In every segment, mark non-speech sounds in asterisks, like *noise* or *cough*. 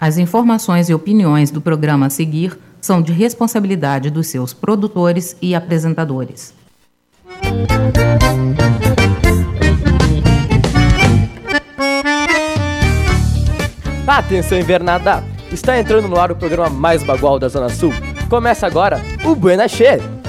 As informações e opiniões do programa a seguir são de responsabilidade dos seus produtores e apresentadores. Atenção invernada! Está entrando no ar o programa mais bagual da Zona Sul. Começa agora o Buena Che!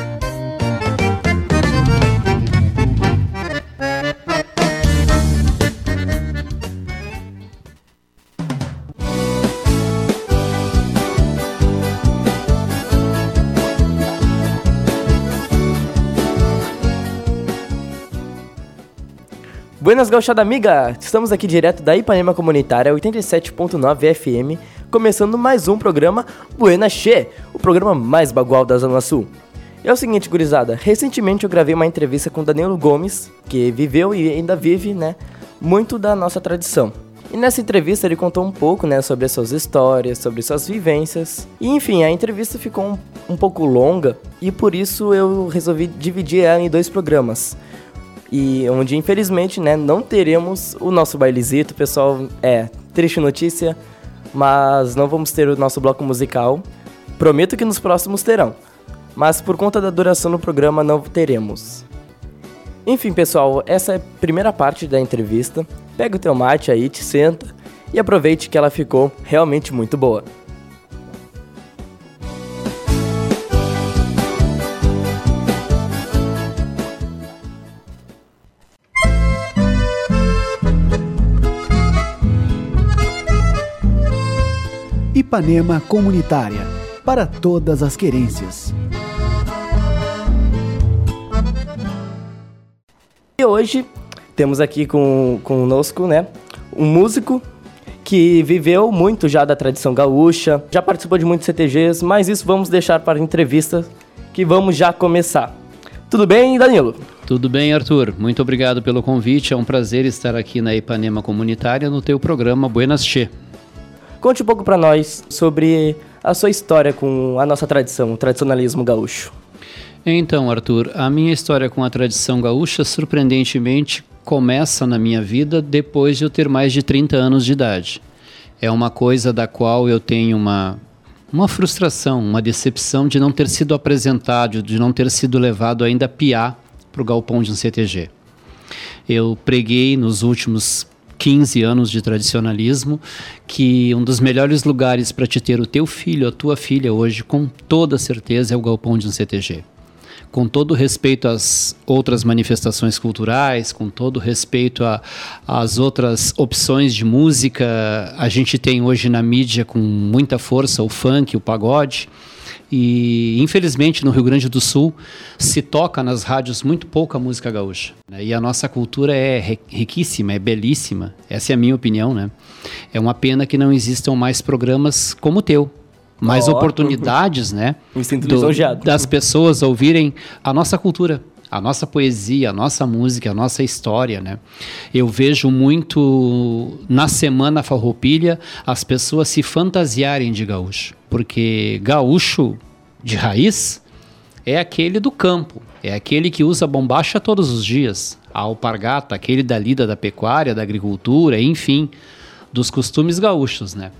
Buenas gauchada amiga! Estamos aqui direto da Ipanema Comunitária 87.9 FM, começando mais um programa Buena Che, o programa mais bagual da Zona Sul. É o seguinte, gurizada, recentemente eu gravei uma entrevista com Danilo Gomes, que viveu e ainda vive, né, muito da nossa tradição. E nessa entrevista ele contou um pouco, né, sobre as suas histórias, sobre suas vivências. E enfim, a entrevista ficou um, um pouco longa e por isso eu resolvi dividir ela em dois programas e onde infelizmente, né, não teremos o nosso bailezito, pessoal, é, triste notícia, mas não vamos ter o nosso bloco musical. Prometo que nos próximos terão, mas por conta da duração do programa não teremos. Enfim, pessoal, essa é a primeira parte da entrevista. Pega o teu mate aí, te senta e aproveite que ela ficou realmente muito boa. Ipanema Comunitária para todas as querências. E hoje temos aqui com, conosco, né, um músico que viveu muito já da tradição gaúcha, já participou de muitos CTGs, mas isso vamos deixar para a entrevista que vamos já começar. Tudo bem, Danilo? Tudo bem, Arthur. Muito obrigado pelo convite. É um prazer estar aqui na Ipanema Comunitária no teu programa Buenas Che. Conte um pouco para nós sobre a sua história com a nossa tradição, o tradicionalismo gaúcho. Então, Arthur, a minha história com a tradição gaúcha, surpreendentemente, começa na minha vida depois de eu ter mais de 30 anos de idade. É uma coisa da qual eu tenho uma, uma frustração, uma decepção de não ter sido apresentado, de não ter sido levado ainda a piar para o galpão de um CTG. Eu preguei nos últimos 15 anos de tradicionalismo, que um dos melhores lugares para te ter o teu filho, a tua filha hoje, com toda certeza, é o galpão de um CTG. Com todo respeito às outras manifestações culturais, com todo respeito às outras opções de música, a gente tem hoje na mídia com muita força o funk, o pagode. E infelizmente no Rio Grande do Sul se toca nas rádios muito pouca música gaúcha. Né? E a nossa cultura é riquíssima, é belíssima. Essa é a minha opinião, né? É uma pena que não existam mais programas como o teu. Mais oh. oportunidades, né? Do, das pessoas ouvirem a nossa cultura, a nossa poesia, a nossa música, a nossa história, né? Eu vejo muito na semana farroupilha as pessoas se fantasiarem de gaúcho, porque gaúcho de raiz é aquele do campo, é aquele que usa bombacha todos os dias, a alpargata, aquele da lida da pecuária, da agricultura, enfim, dos costumes gaúchos, né?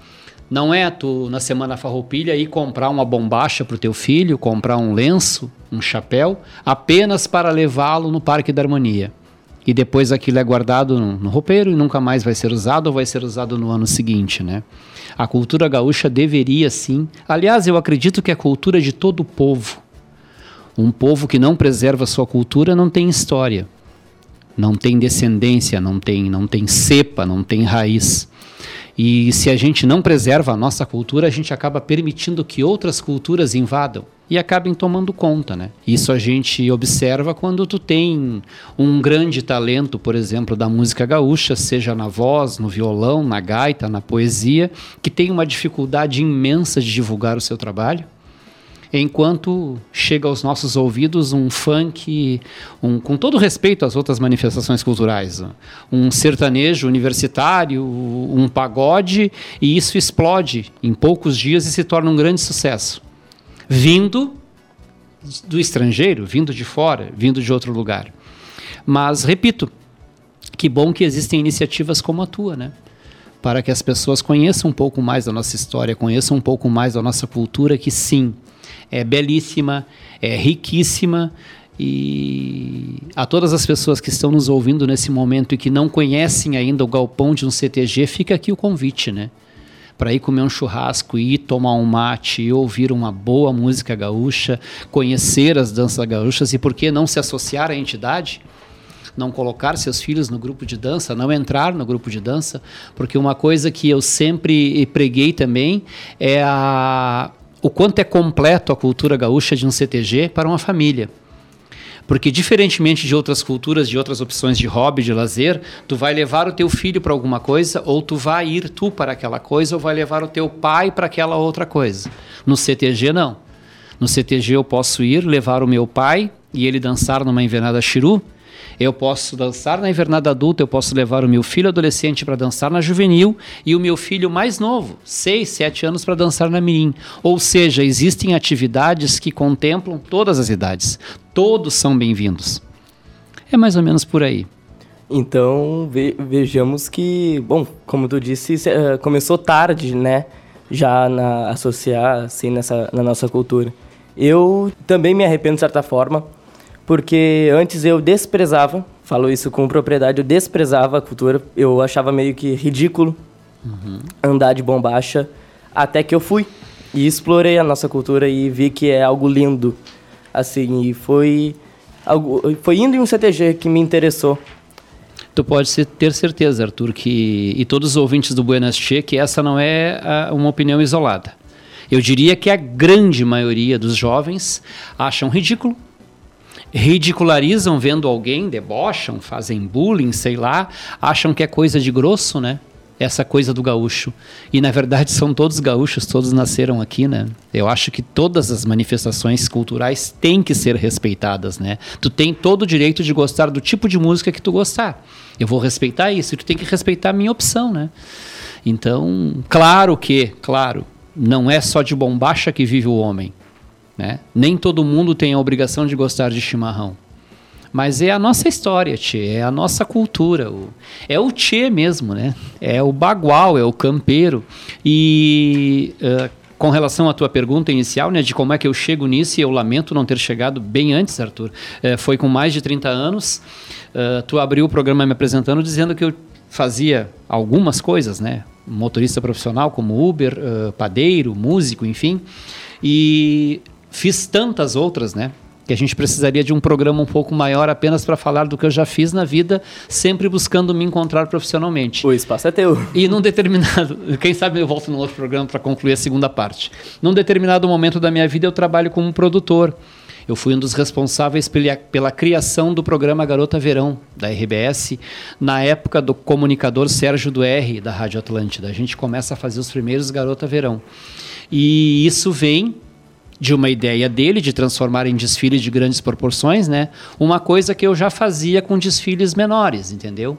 Não é tu, na Semana Farroupilha, ir comprar uma bombacha para o teu filho, comprar um lenço, um chapéu, apenas para levá-lo no Parque da Harmonia. E depois aquilo é guardado no, no roupeiro e nunca mais vai ser usado ou vai ser usado no ano seguinte, né? A cultura gaúcha deveria sim. Aliás, eu acredito que é a cultura de todo o povo. Um povo que não preserva sua cultura não tem história, não tem descendência, não tem, não tem cepa, não tem raiz. E se a gente não preserva a nossa cultura, a gente acaba permitindo que outras culturas invadam e acabem tomando conta, né? Isso a gente observa quando tu tem um grande talento, por exemplo, da música gaúcha, seja na voz, no violão, na gaita, na poesia, que tem uma dificuldade imensa de divulgar o seu trabalho enquanto chega aos nossos ouvidos um funk, um, com todo respeito às outras manifestações culturais, um sertanejo universitário, um pagode, e isso explode em poucos dias e se torna um grande sucesso. Vindo do estrangeiro, vindo de fora, vindo de outro lugar. Mas, repito, que bom que existem iniciativas como a tua, né? para que as pessoas conheçam um pouco mais da nossa história, conheçam um pouco mais da nossa cultura, que sim, é belíssima, é riquíssima. E a todas as pessoas que estão nos ouvindo nesse momento e que não conhecem ainda o galpão de um CTG, fica aqui o convite, né? Para ir comer um churrasco, ir tomar um mate, ir ouvir uma boa música gaúcha, conhecer as danças gaúchas e por que não se associar à entidade? não colocar seus filhos no grupo de dança, não entrar no grupo de dança, porque uma coisa que eu sempre preguei também é a, o quanto é completo a cultura gaúcha de um CTG para uma família. Porque diferentemente de outras culturas, de outras opções de hobby, de lazer, tu vai levar o teu filho para alguma coisa, ou tu vai ir tu para aquela coisa, ou vai levar o teu pai para aquela outra coisa. No CTG não. No CTG eu posso ir levar o meu pai e ele dançar numa invernada chiru, eu posso dançar na invernada adulta, eu posso levar o meu filho adolescente para dançar na juvenil e o meu filho mais novo, 6, 7 anos, para dançar na mirim. Ou seja, existem atividades que contemplam todas as idades. Todos são bem-vindos. É mais ou menos por aí. Então, ve vejamos que, bom, como tu disse, uh, começou tarde, né? Já na associar, assim, nessa, na nossa cultura. Eu também me arrependo de certa forma, porque antes eu desprezava, falo isso com propriedade, eu desprezava a cultura, eu achava meio que ridículo uhum. andar de bombacha, até que eu fui e explorei a nossa cultura e vi que é algo lindo, assim, e foi algo, foi indo em um CTG que me interessou. Tu pode ter certeza, Arthur, que e todos os ouvintes do Buenas Che, que essa não é a, uma opinião isolada. Eu diria que a grande maioria dos jovens acham ridículo ridicularizam vendo alguém, debocham, fazem bullying, sei lá, acham que é coisa de grosso, né? Essa coisa do gaúcho. E na verdade são todos gaúchos, todos nasceram aqui, né? Eu acho que todas as manifestações culturais têm que ser respeitadas, né? Tu tem todo o direito de gostar do tipo de música que tu gostar. Eu vou respeitar isso, e tu tem que respeitar a minha opção, né? Então, claro que, claro, não é só de bombacha que vive o homem. Né? Nem todo mundo tem a obrigação de gostar de chimarrão. Mas é a nossa história, tchê, é a nossa cultura. O, é o tchê mesmo, né? É o bagual, é o campeiro. E uh, com relação à tua pergunta inicial, né, de como é que eu chego nisso, e eu lamento não ter chegado bem antes, Arthur. Uh, foi com mais de 30 anos. Uh, tu abriu o programa me apresentando dizendo que eu fazia algumas coisas, né? Motorista profissional como Uber, padeiro, músico, enfim. E Fiz tantas outras, né? Que a gente precisaria de um programa um pouco maior apenas para falar do que eu já fiz na vida, sempre buscando me encontrar profissionalmente. O espaço é teu. E num determinado. *laughs* Quem sabe eu volto num outro programa para concluir a segunda parte. Num determinado momento da minha vida, eu trabalho como produtor. Eu fui um dos responsáveis pela, pela, criação do programa Garota Verão, da RBS, na época do comunicador Sérgio do R, da Rádio Atlântida. A gente começa a fazer os primeiros Garota Verão. E isso vem de uma ideia dele de transformar em desfiles de grandes proporções, né? Uma coisa que eu já fazia com desfiles menores, entendeu?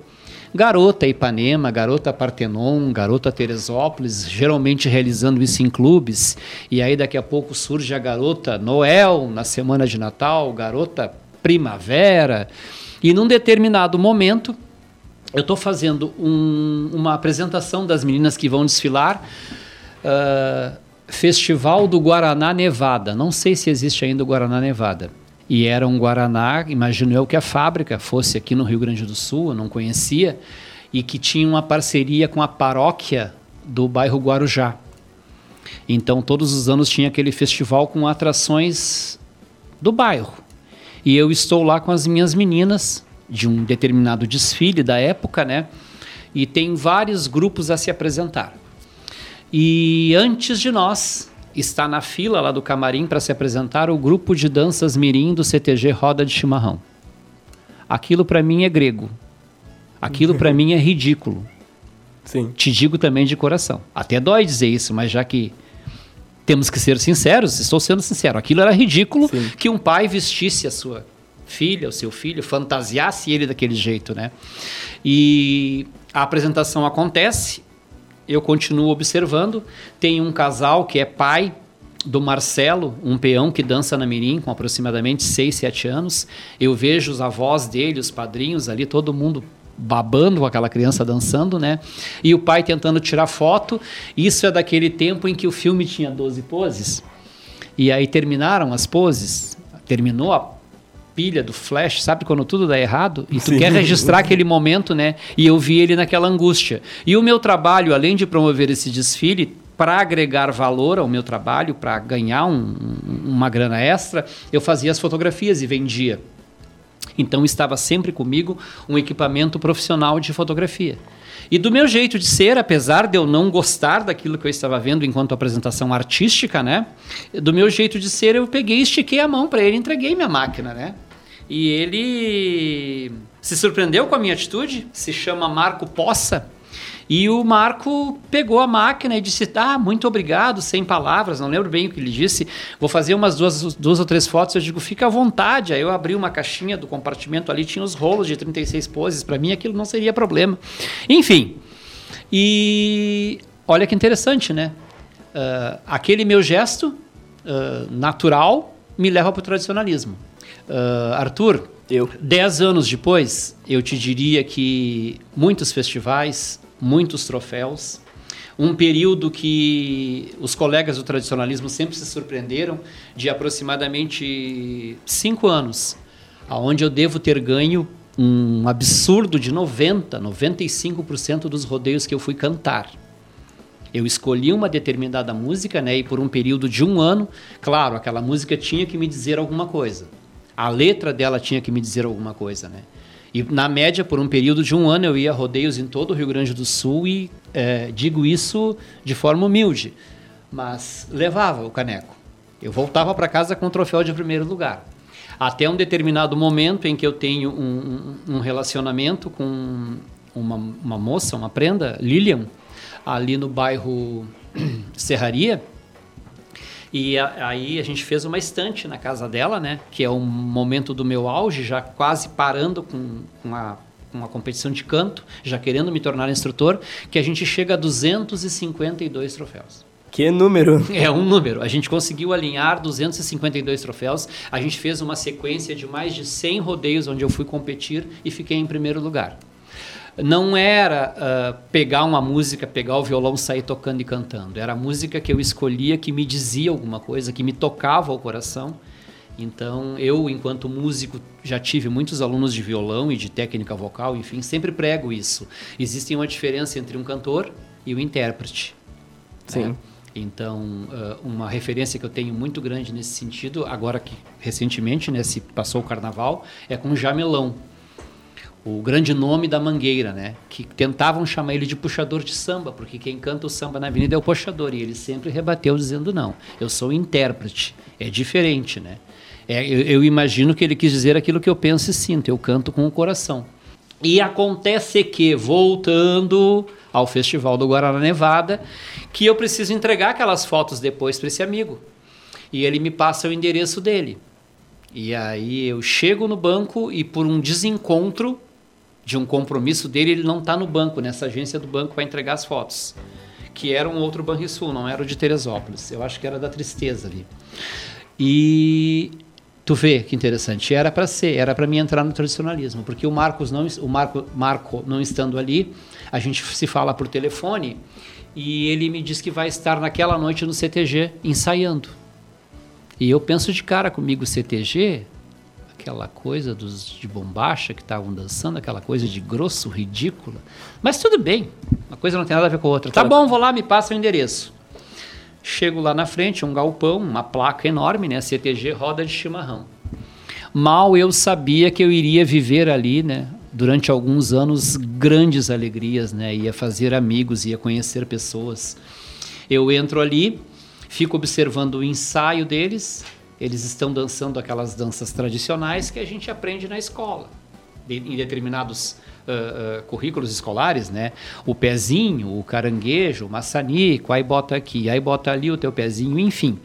Garota Ipanema, Garota Partenon, Garota Teresópolis, geralmente realizando isso em clubes. E aí daqui a pouco surge a Garota Noel na semana de Natal, Garota Primavera. E num determinado momento, eu estou fazendo um, uma apresentação das meninas que vão desfilar. Uh, Festival do Guaraná Nevada. Não sei se existe ainda o Guaraná Nevada. E era um Guaraná, imagino eu que a fábrica fosse aqui no Rio Grande do Sul, eu não conhecia, e que tinha uma parceria com a paróquia do bairro Guarujá. Então, todos os anos tinha aquele festival com atrações do bairro. E eu estou lá com as minhas meninas, de um determinado desfile da época, né? E tem vários grupos a se apresentar. E antes de nós, está na fila lá do camarim para se apresentar o grupo de danças mirim do CTG Roda de Chimarrão. Aquilo para mim é grego. Aquilo para *laughs* mim é ridículo. Sim. Te digo também de coração. Até dói dizer isso, mas já que temos que ser sinceros, estou sendo sincero. Aquilo era ridículo Sim. que um pai vestisse a sua filha, o seu filho, fantasiasse ele daquele jeito, né? E a apresentação acontece, eu continuo observando. Tem um casal que é pai do Marcelo, um peão que dança na Mirim com aproximadamente 6, 7 anos. Eu vejo os avós dele, os padrinhos ali, todo mundo babando com aquela criança dançando, né? E o pai tentando tirar foto. Isso é daquele tempo em que o filme tinha 12 poses. E aí terminaram as poses, terminou a pilha do flash, sabe quando tudo dá errado? E tu Sim. quer registrar aquele momento, né? E eu vi ele naquela angústia. E o meu trabalho, além de promover esse desfile, para agregar valor ao meu trabalho, para ganhar um- um- uma grana extra, eu fazia as fotografias e vendia. Então estava sempre comigo um equipamento profissional de fotografia. E do meu jeito de ser, apesar de eu não gostar daquilo que eu estava vendo enquanto apresentação artística, né? Do meu jeito de ser, eu peguei, estiquei a mão para ele, entreguei minha máquina, né? E ele se surpreendeu com a minha atitude, se chama Marco Poça. E o Marco pegou a máquina e disse: Ah, muito obrigado, sem palavras, não lembro bem o que ele disse. Vou fazer umas duas, duas ou três fotos. Eu digo: Fica à vontade. Aí eu abri uma caixinha do compartimento ali, tinha os rolos de 36 poses. Para mim aquilo não seria problema. Enfim. E olha que interessante, né? Ah, aquele meu gesto ah, natural me leva para o tradicionalismo. Ah, Arthur, Eu. Dez anos depois, eu te diria que muitos festivais, muitos troféus, um período que os colegas do tradicionalismo sempre se surpreenderam, de aproximadamente cinco anos, aonde eu devo ter ganho um absurdo de 90, 95% dos rodeios que eu fui cantar. Eu escolhi uma determinada música, né, e por um período de um ano, claro, aquela música tinha que me dizer alguma coisa. A letra dela tinha que me dizer alguma coisa, né? E na média, por um período de um ano, eu ia a rodeios em todo o Rio Grande do Sul e eh, digo isso de forma humilde, mas levava o caneco. Eu voltava para casa com o troféu de primeiro lugar. Até um determinado momento em que eu tenho um, um- um relacionamento com uma, uma moça, uma prenda, Lilian, ali no bairro *clears throat* Serraria. E a- aí a gente fez uma estante na casa dela, né? Que é um momento do meu auge, já quase parando com, com a com uma competição de canto, já querendo me tornar instrutor, que a gente chega a 252 troféus. Que número? *laughs* É um número. A gente conseguiu alinhar 252 troféus. A gente fez uma sequência de mais de 100 rodeios onde eu fui competir e fiquei em primeiro lugar. Não era ah, pegar uma música, pegar o violão, sair tocando e cantando. Era a música que eu escolhia que me dizia alguma coisa, que me tocava ao coração. Então, eu, enquanto músico, já tive muitos alunos de violão e de técnica vocal, enfim, sempre prego isso. Existe uma diferença entre um cantor e o intérprete. Sim. né? Então, ah, uma referência que eu tenho muito grande nesse sentido, agora que recentemente, né, se passou o carnaval, é com Jamelão. O grande nome da Mangueira, né? Que tentavam chamar ele de puxador de samba, porque quem canta o samba na avenida é o puxador. E ele sempre rebateu dizendo: não, eu sou intérprete. É diferente, né? É, eu, eu imagino que ele quis dizer aquilo que eu penso e sinto. Eu canto com o coração. E acontece que, voltando ao Festival do Guaraná Nevada, que eu preciso entregar aquelas fotos depois para esse amigo. E ele me passa o endereço dele. E aí eu chego no banco e por um desencontro de um compromisso dele, ele não está no banco, nessa agência do banco para entregar as fotos. Que era um outro Banrisul, não era o de Teresópolis. Eu acho que era da Tristeza ali. E tu vê que interessante, era para ser, era para mim entrar no tradicionalismo, porque o Marcos não, o Marco, Marco não estando ali, a gente se fala por telefone e ele me diz que vai estar naquela noite no CTG ensaiando. E eu penso de cara comigo, CTG, aquela coisa dos de bombacha que estavam dançando, aquela coisa de grosso, ridícula. Mas tudo bem, uma coisa não tem nada a ver com a outra. Tá bom, vou lá, me passa o endereço. Chego lá na frente, um galpão, uma placa enorme, né? CTG Roda de Chimarrão. Mal eu sabia que eu iria viver ali, né? Durante alguns anos, grandes alegrias, né? Ia fazer amigos, ia conhecer pessoas. Eu entro ali, fico observando o ensaio deles. Eles estão dançando aquelas danças tradicionais que a gente aprende na escola, de- em determinados ah, ah, currículos escolares, né? O pezinho, o caranguejo, o maçanico, aí bota aqui, aí bota ali o teu pezinho, enfim.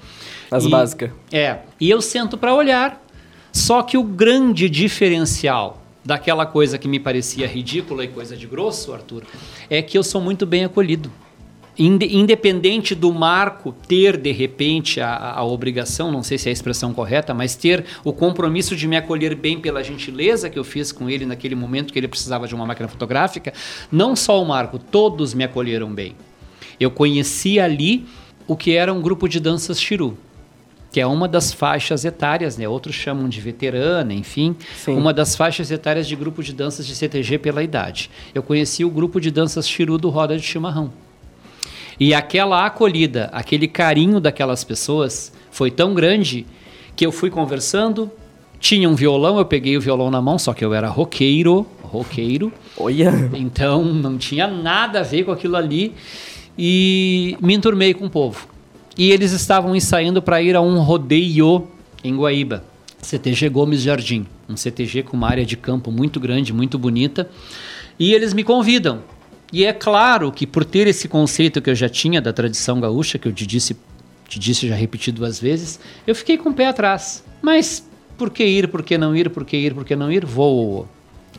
As E- básicas. É. E eu sento para olhar. Só que o grande diferencial daquela coisa que me parecia ridícula e coisa de grosso, Arthur, é que eu sou muito bem acolhido. Independente do marco ter de repente a, a, obrigação, não sei se é a expressão correta, mas ter o compromisso de me acolher bem pela gentileza que eu fiz com ele naquele momento que ele precisava de uma máquina fotográfica, não só o marco, todos me acolheram bem. Eu conheci ali o que era um grupo de danças Chiru que é uma das faixas etárias, né? Outros chamam de veterana, enfim, Sim. uma das faixas etárias de grupo de danças de CTG pela idade. Eu conheci o grupo de danças Chiru do Roda de Chimarrão. E aquela acolhida, aquele carinho daquelas pessoas foi tão grande que eu fui conversando, tinha um violão, eu peguei o violão na mão, só que eu era roqueiro, roqueiro. Olha. Então não tinha nada a ver com aquilo ali e me enturmei com o povo. E eles estavam ensaiando para ir a um rodeio em Guaíba, CTG Gomes Jardim, um CTG com uma área de campo muito grande, muito bonita. E eles me convidam. E é claro que por ter esse conceito que eu já tinha da tradição gaúcha, que eu te disse, te disse já repeti duas vezes, eu fiquei com o pé atrás. Mas por que ir, por que não ir, por que ir, por que não ir? Vou.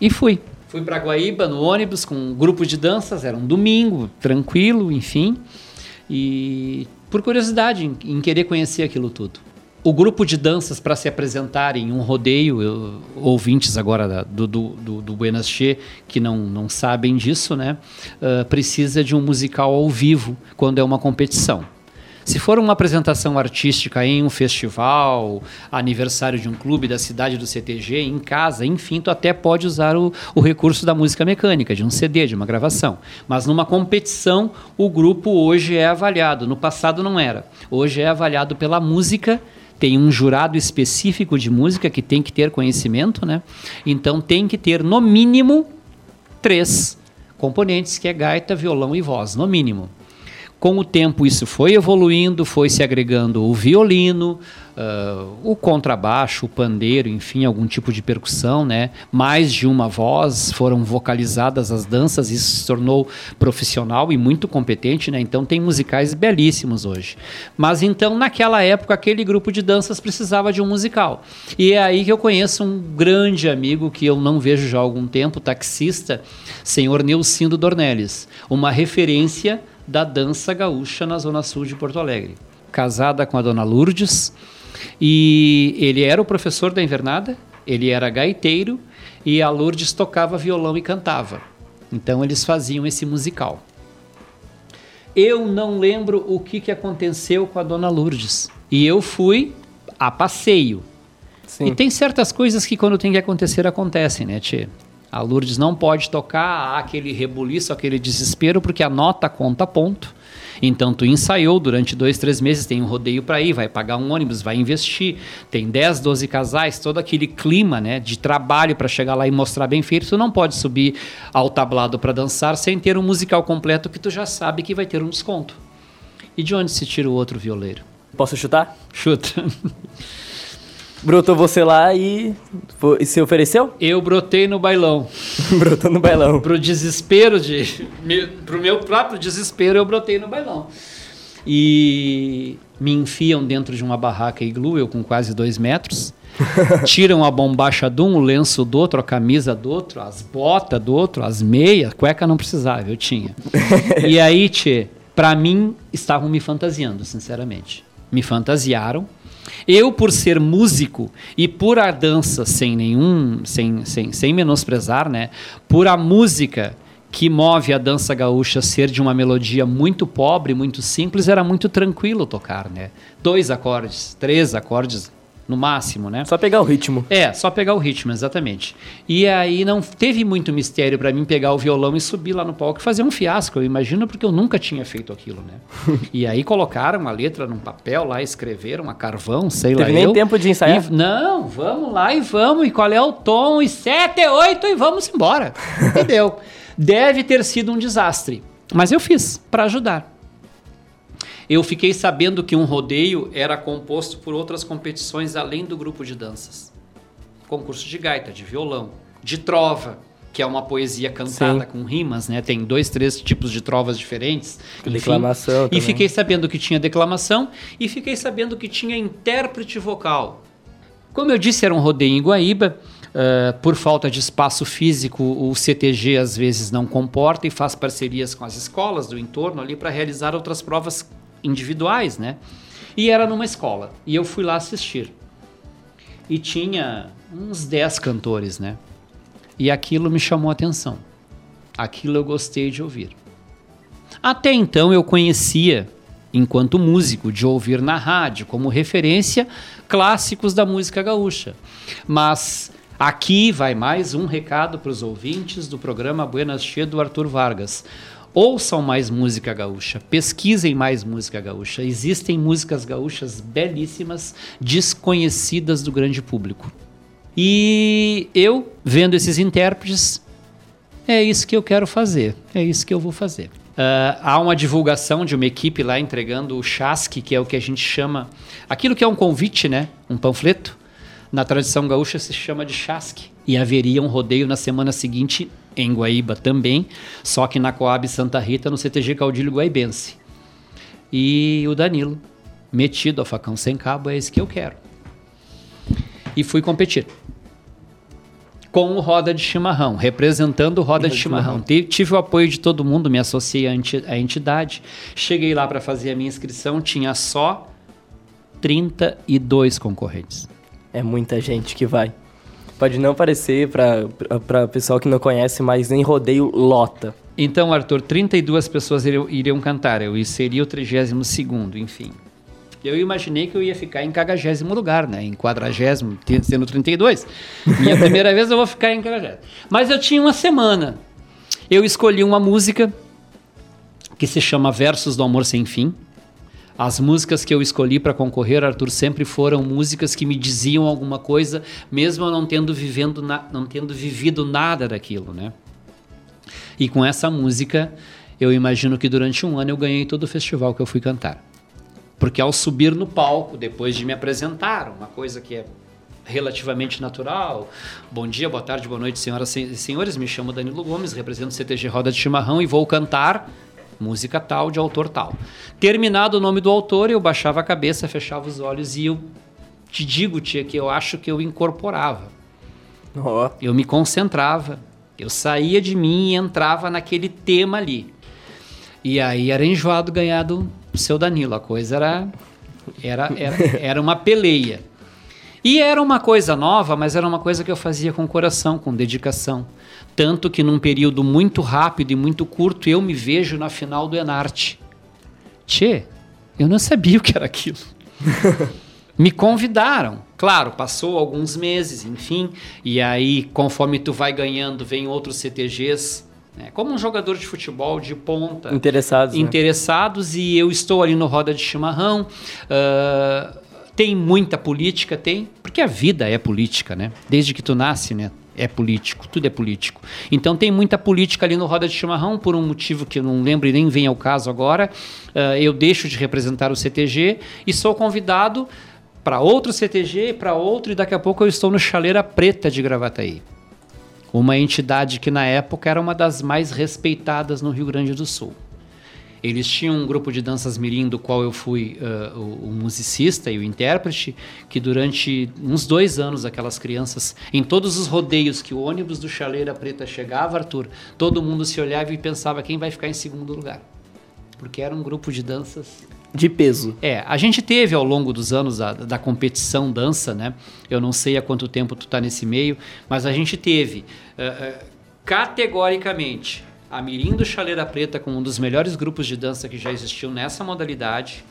E fui. Fui para Guaíba no ônibus com um grupo de danças, era um domingo, tranquilo, enfim. E por curiosidade em, em querer conhecer aquilo tudo. O grupo de danças para se apresentar em um rodeio, eu, ouvintes agora da, do, do, do, do Buenas Che, que não, não sabem disso, né? Uh, precisa de um musical ao vivo quando é uma competição. Se for uma apresentação artística em um festival, aniversário de um clube da cidade do CTG, em casa, enfim, tu até pode usar o, o recurso da música mecânica, de um CD, de uma gravação. Mas numa competição, o grupo hoje é avaliado. No passado não era. Hoje é avaliado pela música tem um jurado específico de música que tem que ter conhecimento, né? Então tem que ter no mínimo três componentes, que é gaita, violão e voz, no mínimo. Com o tempo isso foi evoluindo, foi se agregando o violino, uh, o contrabaixo, o pandeiro, enfim, algum tipo de percussão, né? Mais de uma voz foram vocalizadas as danças, isso se tornou profissional e muito competente, né? Então tem musicais belíssimos hoje. Mas então naquela época aquele grupo de danças precisava de um musical. E é aí que eu conheço um grande amigo que eu não vejo já há algum tempo, taxista, senhor Neucindo Dornelles, uma referência da dança gaúcha na Zona Sul de Porto Alegre. Casada com a dona Lourdes, e ele era o professor da invernada, ele era gaiteiro, e a Lourdes tocava violão e cantava. Então eles faziam esse musical. Eu não lembro o que, que aconteceu com a dona Lourdes. E eu fui a passeio. Sim. E tem certas coisas que quando tem que acontecer, acontecem, né, Tchê? A Lourdes não pode tocar aquele rebuliço, aquele desespero, porque a nota conta ponto. Então tu ensaiou durante dois, três meses, tem um rodeio para ir, vai pagar um ônibus, vai investir, tem 10, 12 casais, todo aquele clima né, de trabalho para chegar lá e mostrar bem feito. Tu não pode subir ao tablado para dançar sem ter um musical completo que tu já sabe que vai ter um desconto. E de onde se tira o outro violeiro? Posso chutar? Chuta. *laughs* Brotou você lá e, e se ofereceu? Eu brotei no bailão. *laughs* Brotou no bailão. Pro desespero de. Pro meu próprio desespero, eu brotei no bailão. E me enfiam dentro de uma barraca iglu, eu com quase dois metros. *laughs* Tiram a bombacha de um, o lenço do outro, a camisa do outro, as botas do outro, as meias, cueca não precisava, eu tinha. *laughs* e aí, tchê, pra mim, estavam me fantasiando, sinceramente. Me fantasiaram eu, por ser músico e por a dança sem nenhum, sem, sem, sem menosprezar, né? Por a música que move a dança gaúcha ser de uma melodia muito pobre, muito simples, era muito tranquilo tocar, né? Dois acordes, três acordes, no máximo, né? Só pegar o ritmo. É, só pegar o ritmo, exatamente. E aí não teve muito mistério para mim pegar o violão e subir lá no palco e fazer um fiasco, eu imagino, porque eu nunca tinha feito aquilo, né? *laughs* e aí colocaram a letra num papel lá, escreveram a carvão, sei teve lá. nem eu. tempo de ensaiar? E, não, vamos lá e vamos, e qual é o tom, e sete, oito, e vamos embora. *laughs* Entendeu? Deve ter sido um desastre. Mas eu fiz, para ajudar. Eu fiquei sabendo que um rodeio era composto por outras competições além do grupo de danças. Concurso de gaita, de violão, de trova, que é uma poesia cantada Sim. com rimas, né? Tem dois, três tipos de trovas diferentes. Enfim, declamação. E também. fiquei sabendo que tinha declamação e fiquei sabendo que tinha intérprete vocal. Como eu disse, era um rodeio em Guaíba. Uh, por falta de espaço físico, o CTG às vezes não comporta e faz parcerias com as escolas do entorno ali para realizar outras provas individuais, né? E era numa escola. E eu fui lá assistir. E tinha uns 10 cantores, né? E aquilo me chamou a atenção. Aquilo eu gostei de ouvir. Até então eu conhecia, enquanto músico, de ouvir na rádio como referência clássicos da música gaúcha. Mas aqui vai mais um recado para os ouvintes do programa Buenas Che do Arthur Vargas. Ouçam mais música gaúcha, pesquisem mais música gaúcha. Existem músicas gaúchas belíssimas, desconhecidas do grande público. E eu, vendo esses intérpretes, é isso que eu quero fazer, é isso que eu vou fazer. Uh, há uma divulgação de uma equipe lá entregando o chasque, que é o que a gente chama, aquilo que é um convite, né? Um panfleto. Na tradição gaúcha se chama de chasque. E haveria um rodeio na semana seguinte em Guaíba também, só que na Coab Santa Rita, no CTG Caudilho Guaibense. E o Danilo, metido a facão sem cabo, é esse que eu quero. E fui competir com o Roda de Chimarrão, representando o Roda de Chimarrão. Tive o apoio de todo mundo, me associei à entidade. Cheguei lá para fazer a minha inscrição, tinha só 32 concorrentes. É muita gente que vai. Pode não parecer para pessoal que não conhece, mas em rodeio lota. Então, Arthur, 32 pessoas iriam, iriam cantar, eu seria o 32 segundo, enfim. Eu imaginei que eu ia ficar em cagagésimo lugar, né? Em quadragésimo, sendo 32. Minha *laughs* primeira vez eu vou ficar em cagagésimo. Mas eu tinha uma semana. Eu escolhi uma música que se chama Versos do Amor Sem Fim. As músicas que eu escolhi para concorrer, Arthur, sempre foram músicas que me diziam alguma coisa, mesmo eu não tendo, vivendo na, não tendo vivido nada daquilo, né? E com essa música, eu imagino que durante um ano eu ganhei todo o festival que eu fui cantar. Porque ao subir no palco, depois de me apresentar, uma coisa que é relativamente natural. Bom dia, boa tarde, boa noite, senhoras e senhores. Me chamo Danilo Gomes, represento o CTG Roda de Chimarrão e vou cantar música tal, de autor tal. Terminado o nome do autor, eu baixava a cabeça, fechava os olhos e eu te digo, tia, que eu acho que eu incorporava. Oh. Eu me concentrava, eu saía de mim e entrava naquele tema ali. E aí era enjoado ganhar do seu Danilo. A coisa era, era, era, *laughs* era uma peleia. E era uma coisa nova, mas era uma coisa que eu fazia com coração, com dedicação. Tanto que num período muito rápido e muito curto, eu me vejo na final do Enarte. Tchê, eu não sabia o que era aquilo. *laughs* me convidaram. Claro, passou alguns meses, enfim, e aí, conforme tu vai ganhando, vem outros CTGs né? Como um jogador de futebol de ponta. Interessados. Né? Interessados, né? e eu estou ali no Roda de Chimarrão. Uh, tem muita política, tem, porque a vida é política, né? Desde que tu nasce, né? É político, tudo é político. Então tem muita política ali no Roda de Chimarrão, por um motivo que eu não lembro e nem vem ao caso agora. Uh, eu deixo de representar o CTG e sou convidado para outro CTG, para outro, e daqui a pouco eu estou no Chaleira Preta de Gravataí uma entidade que na época era uma das mais respeitadas no Rio Grande do Sul. Eles tinham um grupo de danças mirim do qual eu fui uh, o, o, musicista e o intérprete, que durante uns dois anos aquelas crianças, em todos os rodeios que o ônibus do Chaleira Preta chegava, Arthur, todo mundo se olhava e pensava quem vai ficar em segundo lugar. Porque era um grupo de danças de peso. É, a gente teve ao longo dos anos da, da competição dança, né? Eu não sei há quanto tempo tu tá nesse meio, mas a gente teve uh, uh, categoricamente a Mirim do Chaleira Preta com um dos melhores grupos de dança que já existiu nessa modalidade,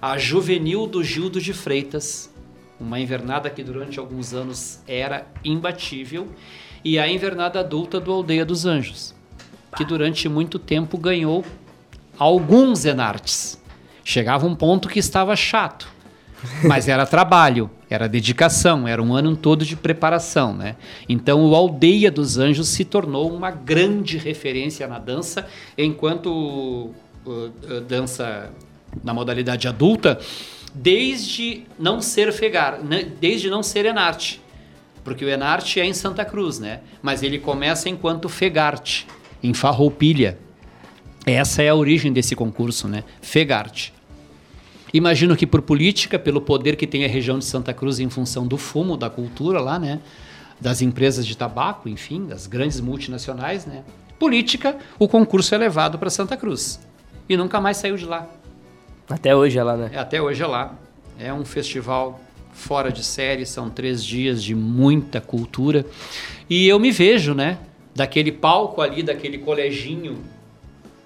a Juvenil do Gildo de Freitas, uma invernada que durante alguns anos era imbatível, e a invernada adulta do Aldeia dos Anjos, que durante muito tempo ganhou alguns enartes. Chegava um ponto que estava chato, mas era trabalho, era dedicação, era um ano todo de preparação, né? Então o Aldeia dos Anjos se tornou uma grande referência na dança, enquanto uh, uh, dança na modalidade adulta, desde não ser fegar, né? desde não ser enarte, porque o enarte é em Santa Cruz, né? Mas ele começa enquanto fegarte, em Farroupilha. Essa é a origem desse concurso, né? Fegarte. Imagino que por política, pelo poder que tem a região de Santa Cruz em função do fumo, da cultura lá, né? das empresas de tabaco, enfim, das grandes multinacionais, né? Política, o concurso é levado para Santa Cruz e nunca mais saiu de lá. Até hoje é lá, né? É, até hoje é lá. É um festival fora de série, são três dias de muita cultura. E eu me vejo, né? Daquele palco ali, daquele coleginho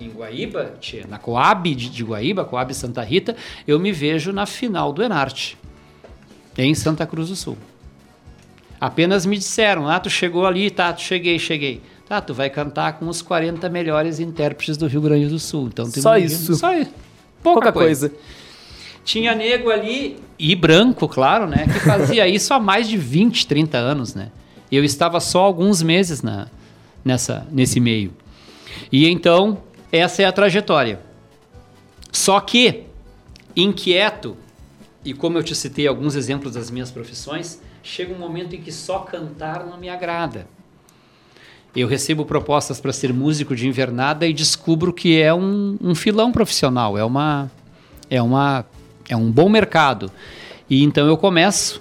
em Guaíba, na Coab de Guaíba, Coab Santa Rita, eu me vejo na final do Enarte, em Santa Cruz do Sul. Apenas me disseram, ah, tu chegou ali, tá, tu cheguei, cheguei. Tá, tu vai cantar com os 40 melhores intérpretes do Rio Grande do Sul. Então, Só isso. Só isso. Pouca, Pouca coisa. coisa. Tinha nego ali, e branco, claro, né? Que fazia *laughs* isso há mais de 20, 30 anos, né? Eu estava só alguns meses na, nessa, nesse meio. E então, essa é a trajetória. Só que, inquieto, e como eu te citei alguns exemplos das minhas profissões, chega um momento em que só cantar não me agrada. Eu recebo propostas para ser músico de invernada e descubro que é um, um filão profissional, é uma, é uma, é um bom mercado. E então eu começo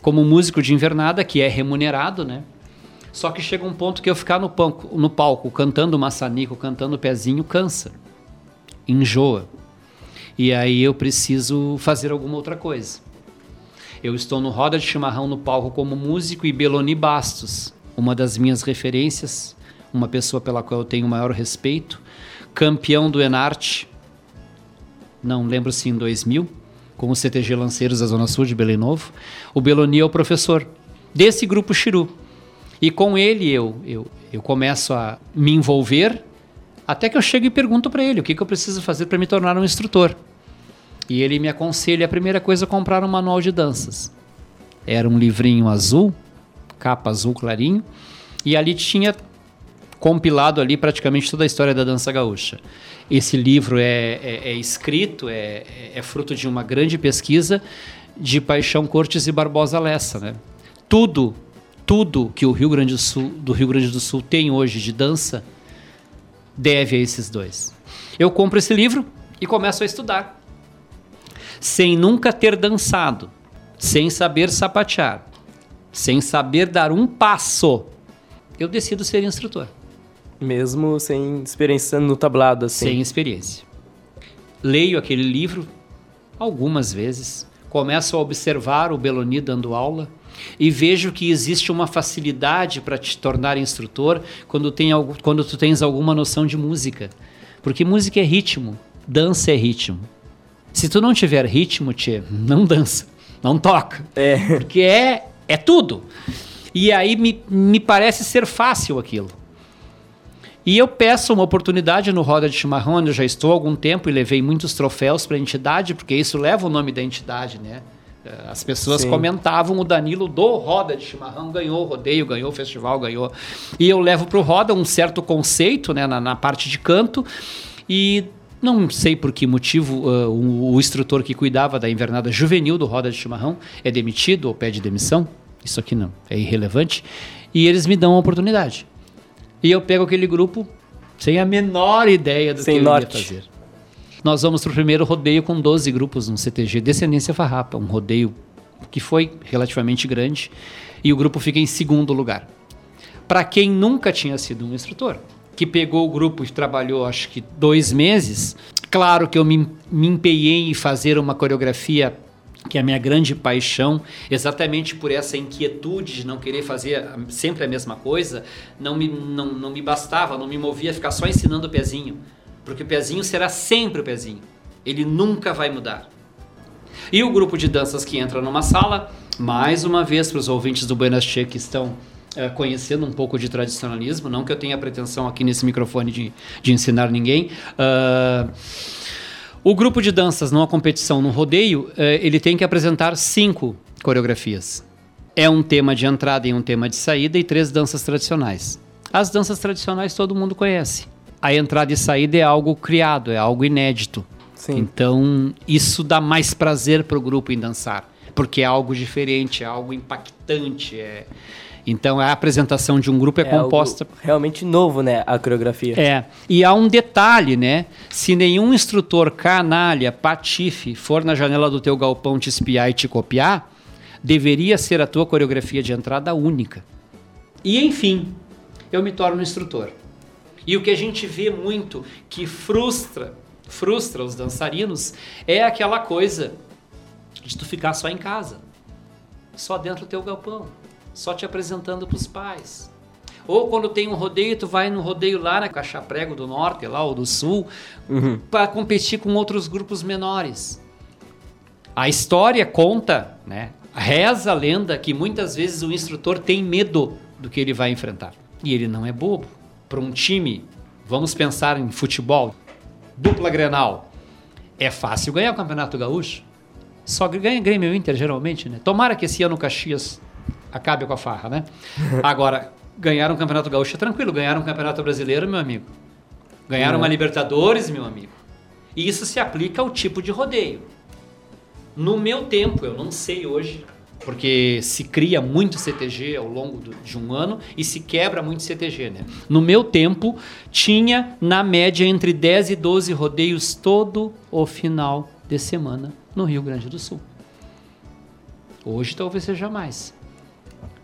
como músico de invernada, que é remunerado, né? Só que chega um ponto que eu ficar no palco, no palco cantando maçanico, cantando pezinho, cansa, enjoa. E aí eu preciso fazer alguma outra coisa. Eu estou no Roda de Chimarrão no palco como músico e Beloni Bastos, uma das minhas referências, uma pessoa pela qual eu tenho o maior respeito, campeão do Enarte, não lembro se em 2000, com o CTG Lanceiros da Zona Sul de Belém Novo. O Beloni é o professor desse grupo Chiru. E com ele eu, eu, eu começo a me envolver, até que eu chego e pergunto para ele o que, que eu preciso fazer para me tornar um instrutor. E ele me aconselha a primeira coisa é comprar um manual de danças. Era um livrinho azul, capa azul clarinho, e ali tinha compilado ali praticamente toda a história da dança gaúcha. Esse livro é, é, é escrito, é, é, fruto de uma grande pesquisa de Paixão Cortes e Barbosa Lessa, né? Tudo, tudo que o Rio Grande do Sul, do Rio Grande do Sul tem hoje de dança deve a esses dois. Eu compro esse livro e começo a estudar sem nunca ter dançado, sem saber sapatear, sem saber dar um passo, eu decido ser instrutor. Mesmo sem experiência no tablado, assim? Sem experiência. Leio aquele livro algumas vezes, começo a observar o Beloni dando aula e vejo que existe uma facilidade para te tornar instrutor quando, tem, quando tu tens alguma noção de música. Porque música é ritmo, dança é ritmo. Se tu não tiver ritmo, tchê, não dança, não toca. É. Porque é, é tudo. E aí me, me parece ser fácil aquilo. E eu peço uma oportunidade no Roda de Chimarrão, onde eu já estou há algum tempo e levei muitos troféus para a entidade, porque isso leva o nome da entidade, né? Eh, as pessoas Sim. comentavam o Danilo do Roda de Chimarrão ganhou o rodeio, ganhou o festival, ganhou. E eu levo para o Roda um certo conceito né, na, na parte de canto. E não sei por que motivo uh, o, o, instrutor que cuidava da invernada juvenil do Roda de Chimarrão é demitido ou pede demissão. Isso aqui não, é irrelevante. E eles me dão a oportunidade. E eu pego aquele grupo sem a menor ideia do sem que norte. eu ia fazer. Nós vamos para o primeiro rodeio com 12 grupos no CTG Descendência Farrapa, um rodeio que foi relativamente grande, e o grupo fica em segundo lugar. Para quem nunca tinha sido um instrutor, que pegou o grupo e trabalhou acho que dois meses. Claro que eu me, me empenhei em fazer uma coreografia que é a minha grande paixão, exatamente por essa inquietude de não querer fazer sempre a mesma coisa, não me, não, não me bastava, não me movia ficar só ensinando o pezinho, porque o pezinho será sempre o pezinho, ele nunca vai mudar. E o grupo de danças que entra numa sala, mais uma vez para os ouvintes do Buenas Che que estão é, conhecendo um pouco de tradicionalismo, não que eu tenha pretensão aqui nesse microfone de, de ensinar ninguém. Uh, o grupo de danças numa competição, no rodeio, uh, ele tem que apresentar cinco coreografias. É um tema de entrada e um tema de saída e três danças tradicionais. As danças tradicionais todo mundo conhece. A entrada e saída é algo criado, é algo inédito. Sim. Então, isso dá mais prazer para o grupo em dançar, porque é algo diferente, é algo impactante, é, então a apresentação de um grupo é, é composta. realmente novo, né? A coreografia. É. E há um detalhe, né? Se nenhum instrutor canalha, patife, for na janela do teu galpão te espiar e te copiar, deveria ser a tua coreografia de entrada única. E enfim, eu me torno instrutor. E o que a gente vê muito que frustra, frustra os dançarinos é aquela coisa de tu ficar só em casa, só dentro do teu galpão, só te apresentando para os pais. Ou quando tem um rodeio, tu vai no rodeio lá na Caixa Prego do Norte, lá ou do Sul, uhum. para competir com outros grupos menores. A história conta, né? Reza a lenda que muitas vezes o instrutor tem medo do que ele vai enfrentar. E ele não é bobo. Para um time, vamos pensar em futebol, dupla Grenal. É fácil ganhar o Campeonato Gaúcho. Só ganha Grêmio Inter, geralmente, né? Tomara que esse ano o Caxias acabe com a farra, né? *laughs* Agora, ganharam o Campeonato Gaúcho é tranquilo, ganharam o Campeonato Brasileiro, meu amigo. Ganharam é. uma Libertadores, meu amigo. E isso se aplica ao tipo de rodeio. No meu tempo, eu não sei hoje, porque se cria muito CTG ao longo do, de um ano e se quebra muito CTG, né? No meu tempo, tinha na média entre 10 e 12 rodeios todo o final de semana no Rio Grande do Sul. Hoje talvez seja mais.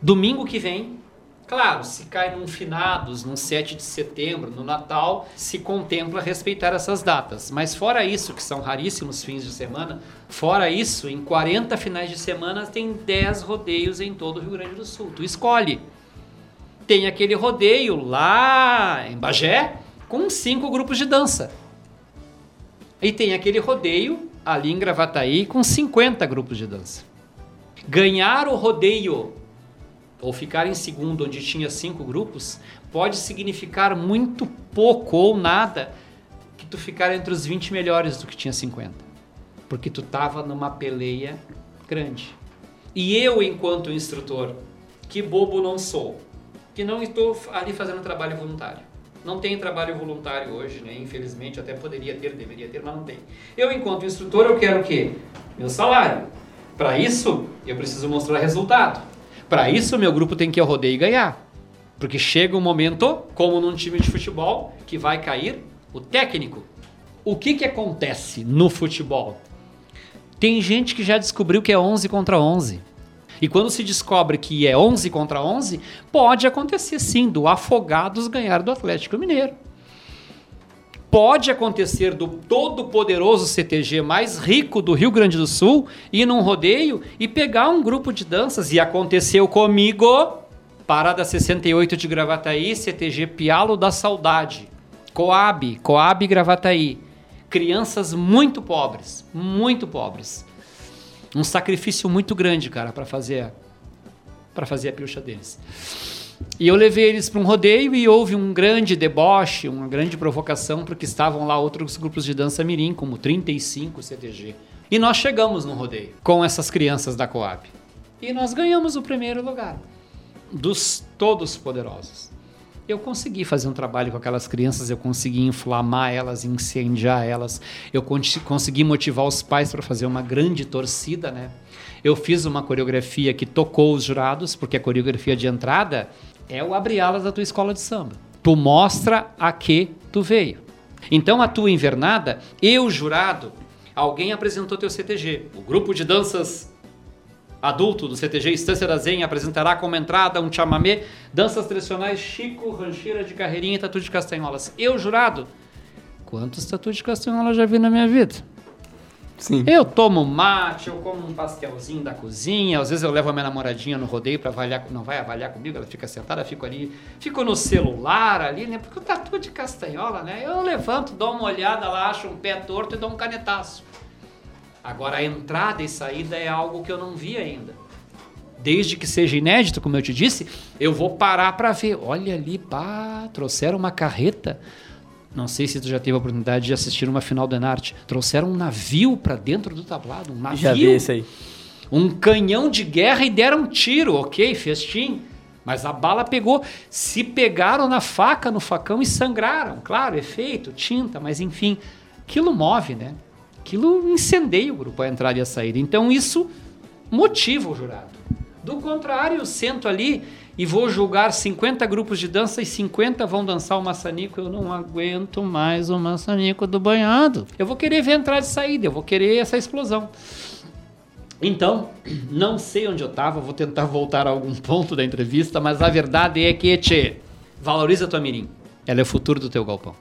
Domingo que vem, claro, se cai num finados, num 7 de setembro, no Natal, se contempla respeitar essas datas. Mas fora isso, que são raríssimos fins de semana, fora isso, em 40 finais de semana tem 10 rodeios em todo o Rio Grande do Sul. Tu escolhe. Tem aquele rodeio lá em Bagé com cinco grupos de dança. E tem aquele rodeio ali em Gravataí com 50 grupos de dança. Ganhar o rodeio ou ficar em segundo onde tinha cinco grupos pode significar muito pouco ou nada que tu ficar entre os 20 melhores do que tinha 50. Porque tu tava numa peleia grande. E eu, enquanto instrutor, que bobo não sou, que não estou ali fazendo trabalho voluntário não tem trabalho voluntário hoje, né? Infelizmente, até poderia ter, deveria ter, mas não tem. Eu, enquanto instrutor, eu quero o quê? Meu salário. Para isso, eu preciso mostrar resultado. Para isso, meu grupo tem que ao rodeio e ganhar. Porque chega um momento, como num time de futebol, que vai cair o técnico. O que, que acontece no futebol? Tem gente que já descobriu que é 11 contra 11. E quando se descobre que é 11 contra 11, pode acontecer sim do Afogados ganhar do Atlético Mineiro. Pode acontecer do todo poderoso CTG mais rico do Rio Grande do Sul ir num rodeio e pegar um grupo de danças. E aconteceu comigo, Parada 68 de Gravataí, CTG Pialo da Saudade. Coab, Coab Gravataí. Crianças muito pobres, muito pobres um sacrifício muito grande, cara, para fazer para fazer a pilcha deles. E eu levei eles para um rodeio e houve um grande deboche, uma grande provocação, porque estavam lá outros grupos de dança mirim, como 35 CTG. E nós chegamos no rodeio com essas crianças da Coab. E nós ganhamos o primeiro lugar dos todos poderosos eu consegui fazer um trabalho com aquelas crianças, eu consegui inflamar elas, incendiar elas, eu consegui motivar os pais para fazer uma grande torcida, né? Eu fiz uma coreografia que tocou os jurados, porque a coreografia de entrada é o abre-alas da tua escola de samba. Tu mostra a que tu veio. Então a tua invernada, eu jurado, alguém apresentou teu CTG, o grupo de danças adulto do CTG Estância da Zen apresentará como entrada um chamamé, danças tradicionais Chico, rancheira de carreirinha e tatu de castanholas. Eu, jurado, quantos tatu de castanholas já vi na minha vida? Sim. Eu tomo mate, eu como um pastelzinho da cozinha, às vezes eu levo a minha namoradinha no rodeio para avaliar, não vai avaliar comigo, ela fica sentada, fico ali, fico no celular ali, né? Porque o tatu de castanhola, né? Eu levanto, dou uma olhada lá, acho um pé torto e dou um canetaço. Agora, a entrada e saída é algo que eu não vi ainda. Desde que seja inédito, como eu te disse, eu vou parar para ver. Olha ali, pá, trouxeram uma carreta. Não sei se tu já teve a oportunidade de assistir uma final do Enarte. Trouxeram um navio para dentro do tablado, um navio. Já vi esse aí. Um canhão de guerra e deram um tiro, ok, festim. Mas a bala pegou. Se pegaram na faca, no facão e sangraram. Claro, efeito, tinta, mas enfim. Aquilo move, né? Aquilo incendeia o grupo a entrada e a saída. Então isso motiva o jurado. Do contrário, eu sento ali e vou julgar 50 grupos de dança e 50 vão dançar o maçanico. Eu não aguento mais o maçanico do banhado. Eu vou querer ver entrada e saída, eu vou querer essa explosão. Então, *clears throat* não sei onde eu estava, vou tentar voltar a algum ponto da entrevista, mas a verdade é que, tchê, valoriza tua mirim. Ela é o futuro do teu galpão.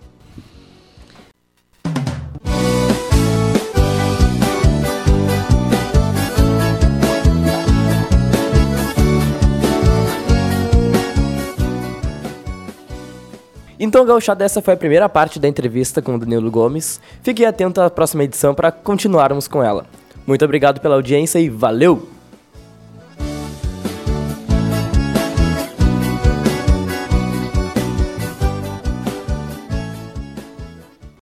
Então, gauchada, essa foi a primeira parte da entrevista com o Danilo Gomes. Fique atento à próxima edição para continuarmos com ela. Muito obrigado pela audiência e valeu!